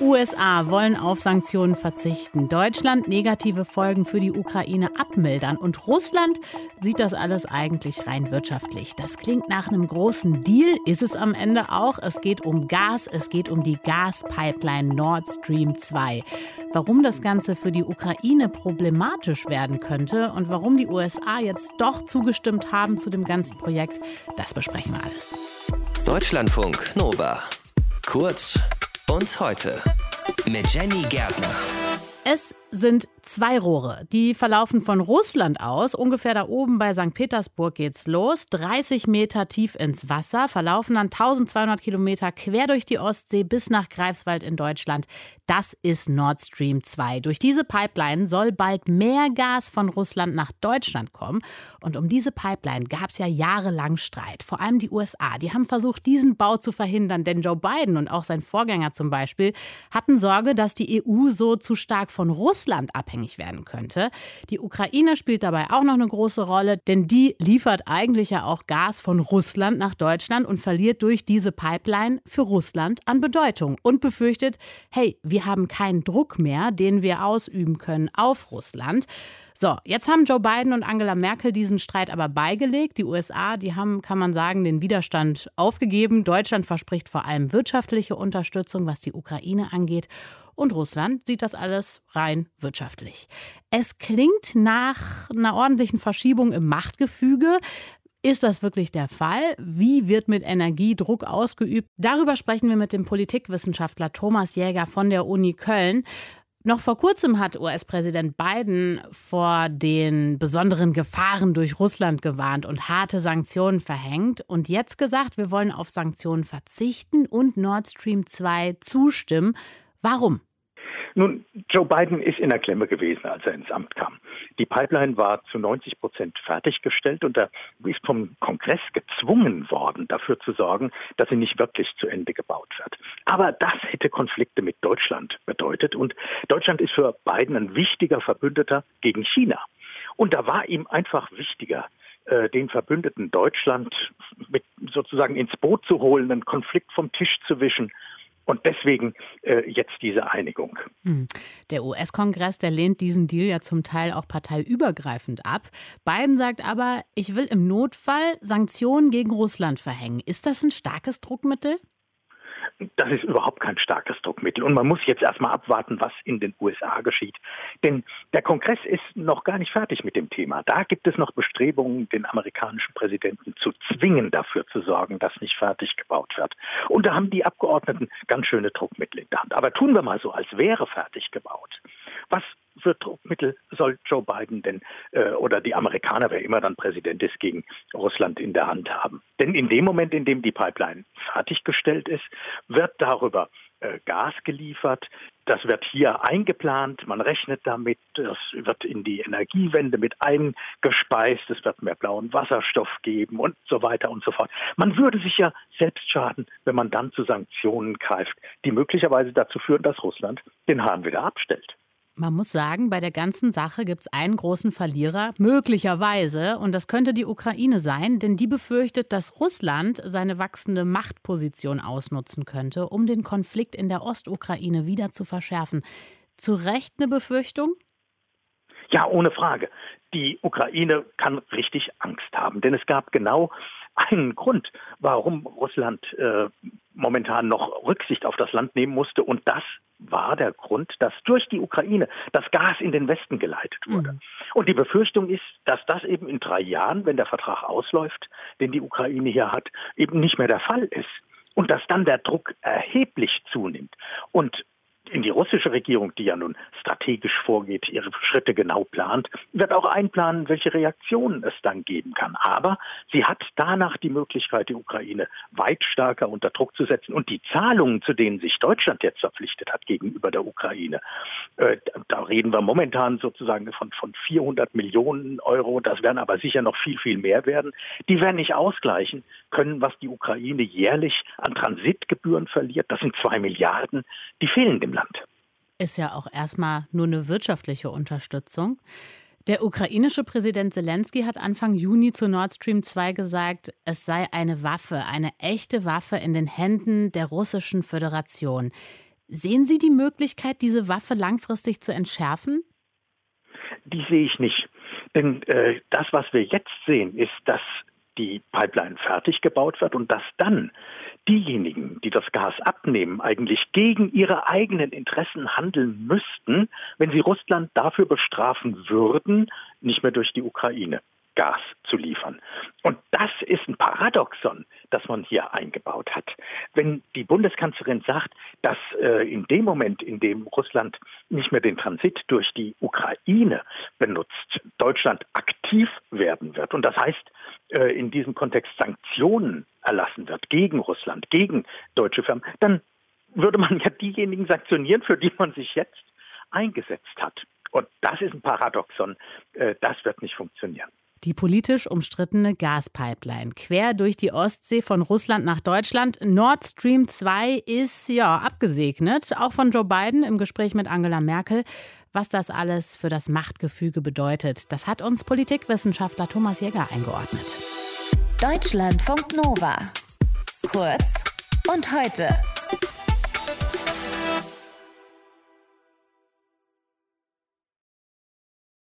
USA wollen auf Sanktionen verzichten, Deutschland negative Folgen für die Ukraine abmildern und Russland sieht das alles eigentlich rein wirtschaftlich. Das klingt nach einem großen Deal, ist es am Ende auch. Es geht um Gas, es geht um die Gaspipeline Nord Stream 2. Warum das Ganze für die Ukraine problematisch werden könnte und warum die USA jetzt doch zugestimmt haben zu dem ganzen Projekt, das besprechen wir alles. Deutschlandfunk Nova. Kurz und heute mit Jenny Gärtner. Es sind zwei Rohre. Die verlaufen von Russland aus. Ungefähr da oben bei St. Petersburg geht's los. 30 Meter tief ins Wasser, verlaufen dann 1200 Kilometer quer durch die Ostsee bis nach Greifswald in Deutschland. Das ist Nord Stream 2. Durch diese Pipeline soll bald mehr Gas von Russland nach Deutschland kommen. Und um diese Pipeline gab es ja jahrelang Streit. Vor allem die USA. Die haben versucht, diesen Bau zu verhindern. Denn Joe Biden und auch sein Vorgänger zum Beispiel hatten Sorge, dass die EU so zu stark von Russland abhängt abhängig werden könnte. Die Ukraine spielt dabei auch noch eine große Rolle, denn die liefert eigentlich ja auch Gas von Russland nach Deutschland und verliert durch diese Pipeline für Russland an Bedeutung und befürchtet, hey, wir haben keinen Druck mehr, den wir ausüben können auf Russland. So, jetzt haben Joe Biden und Angela Merkel diesen Streit aber beigelegt. Die USA, die haben, kann man sagen, den Widerstand aufgegeben. Deutschland verspricht vor allem wirtschaftliche Unterstützung, was die Ukraine angeht. Und Russland sieht das alles rein wirtschaftlich. Es klingt nach einer ordentlichen Verschiebung im Machtgefüge. Ist das wirklich der Fall? Wie wird mit Energie Druck ausgeübt? Darüber sprechen wir mit dem Politikwissenschaftler Thomas Jäger von der Uni Köln. Noch vor kurzem hat US-Präsident Biden vor den besonderen Gefahren durch Russland gewarnt und harte Sanktionen verhängt und jetzt gesagt, wir wollen auf Sanktionen verzichten und Nord Stream 2 zustimmen. Warum? Nun, Joe Biden ist in der Klemme gewesen, als er ins Amt kam. Die Pipeline war zu 90 Prozent fertiggestellt und er ist vom Kongress gezwungen worden, dafür zu sorgen, dass sie nicht wirklich zu Ende gebaut wird. Aber das hätte Konflikte mit Deutschland bedeutet und Deutschland ist für Biden ein wichtiger Verbündeter gegen China. Und da war ihm einfach wichtiger, äh, den Verbündeten Deutschland mit sozusagen ins Boot zu holen, einen Konflikt vom Tisch zu wischen und deswegen äh, jetzt diese Einigung. Hm. Der US-Kongress, der lehnt diesen Deal ja zum Teil auch parteiübergreifend ab. Biden sagt aber, ich will im Notfall Sanktionen gegen Russland verhängen. Ist das ein starkes Druckmittel? Das ist überhaupt kein starkes Druckmittel. Und man muss jetzt erstmal abwarten, was in den USA geschieht. Denn der Kongress ist noch gar nicht fertig mit dem Thema. Da gibt es noch Bestrebungen, den amerikanischen Präsidenten zu zwingen, dafür zu sorgen, dass nicht fertig gebaut wird. Und da haben die Abgeordneten ganz schöne Druckmittel in der Hand. Aber tun wir mal so, als wäre fertig gebaut. Was für Druckmittel soll Joe Biden denn äh, oder die Amerikaner, wer immer dann Präsident ist, gegen Russland in der Hand haben? Denn in dem Moment, in dem die Pipeline fertiggestellt ist, wird darüber äh, Gas geliefert. Das wird hier eingeplant, man rechnet damit, das wird in die Energiewende mit eingespeist, es wird mehr blauen Wasserstoff geben und so weiter und so fort. Man würde sich ja selbst schaden, wenn man dann zu Sanktionen greift, die möglicherweise dazu führen, dass Russland den Hahn wieder abstellt. Man muss sagen, bei der ganzen Sache gibt es einen großen Verlierer, möglicherweise, und das könnte die Ukraine sein, denn die befürchtet, dass Russland seine wachsende Machtposition ausnutzen könnte, um den Konflikt in der Ostukraine wieder zu verschärfen. Zu Recht eine Befürchtung? Ja, ohne Frage. Die Ukraine kann richtig Angst haben, denn es gab genau einen Grund, warum Russland äh, momentan noch Rücksicht auf das Land nehmen musste. Und das war der Grund, dass durch die Ukraine das Gas in den Westen geleitet wurde. Mhm. Und die Befürchtung ist, dass das eben in drei Jahren, wenn der Vertrag ausläuft, den die Ukraine hier hat, eben nicht mehr der Fall ist. Und dass dann der Druck erheblich zunimmt. Und in die russische Regierung, die ja nun strategisch vorgeht, ihre Schritte genau plant, wird auch einplanen, welche Reaktionen es dann geben kann. Aber sie hat danach die Möglichkeit, die Ukraine weit stärker unter Druck zu setzen. Und die Zahlungen, zu denen sich Deutschland jetzt verpflichtet hat gegenüber der Ukraine, äh, da reden wir momentan sozusagen von, von 400 Millionen Euro. Das werden aber sicher noch viel, viel mehr werden. Die werden nicht ausgleichen können, was die Ukraine jährlich an Transitgebühren verliert. Das sind zwei Milliarden. Die fehlen dem Land. Ist ja auch erstmal nur eine wirtschaftliche Unterstützung. Der ukrainische Präsident Zelensky hat Anfang Juni zu Nord Stream 2 gesagt, es sei eine Waffe, eine echte Waffe in den Händen der russischen Föderation. Sehen Sie die Möglichkeit, diese Waffe langfristig zu entschärfen? Die sehe ich nicht. Denn äh, das, was wir jetzt sehen, ist, dass die Pipeline fertig gebaut wird und dass dann diejenigen, die das Gas abnehmen, eigentlich gegen ihre eigenen Interessen handeln müssten, wenn sie Russland dafür bestrafen würden, nicht mehr durch die Ukraine Gas zu liefern. Und das ist ein Paradoxon, das man hier eingebaut hat. Wenn die Bundeskanzlerin sagt, dass äh, in dem Moment, in dem Russland nicht mehr den Transit durch die Ukraine benutzt, Deutschland aktiv werden wird. Und das heißt, äh, in diesem Kontext Sanktionen erlassen wird gegen Russland, gegen deutsche Firmen, dann würde man ja diejenigen sanktionieren, für die man sich jetzt eingesetzt hat. Und das ist ein Paradoxon. Äh, das wird nicht funktionieren. Die politisch umstrittene Gaspipeline quer durch die Ostsee von Russland nach Deutschland. Nord Stream 2 ist ja abgesegnet, auch von Joe Biden im Gespräch mit Angela Merkel. Was das alles für das Machtgefüge bedeutet, das hat uns Politikwissenschaftler Thomas Jäger eingeordnet. Deutschlandfunk Nova. Kurz und heute.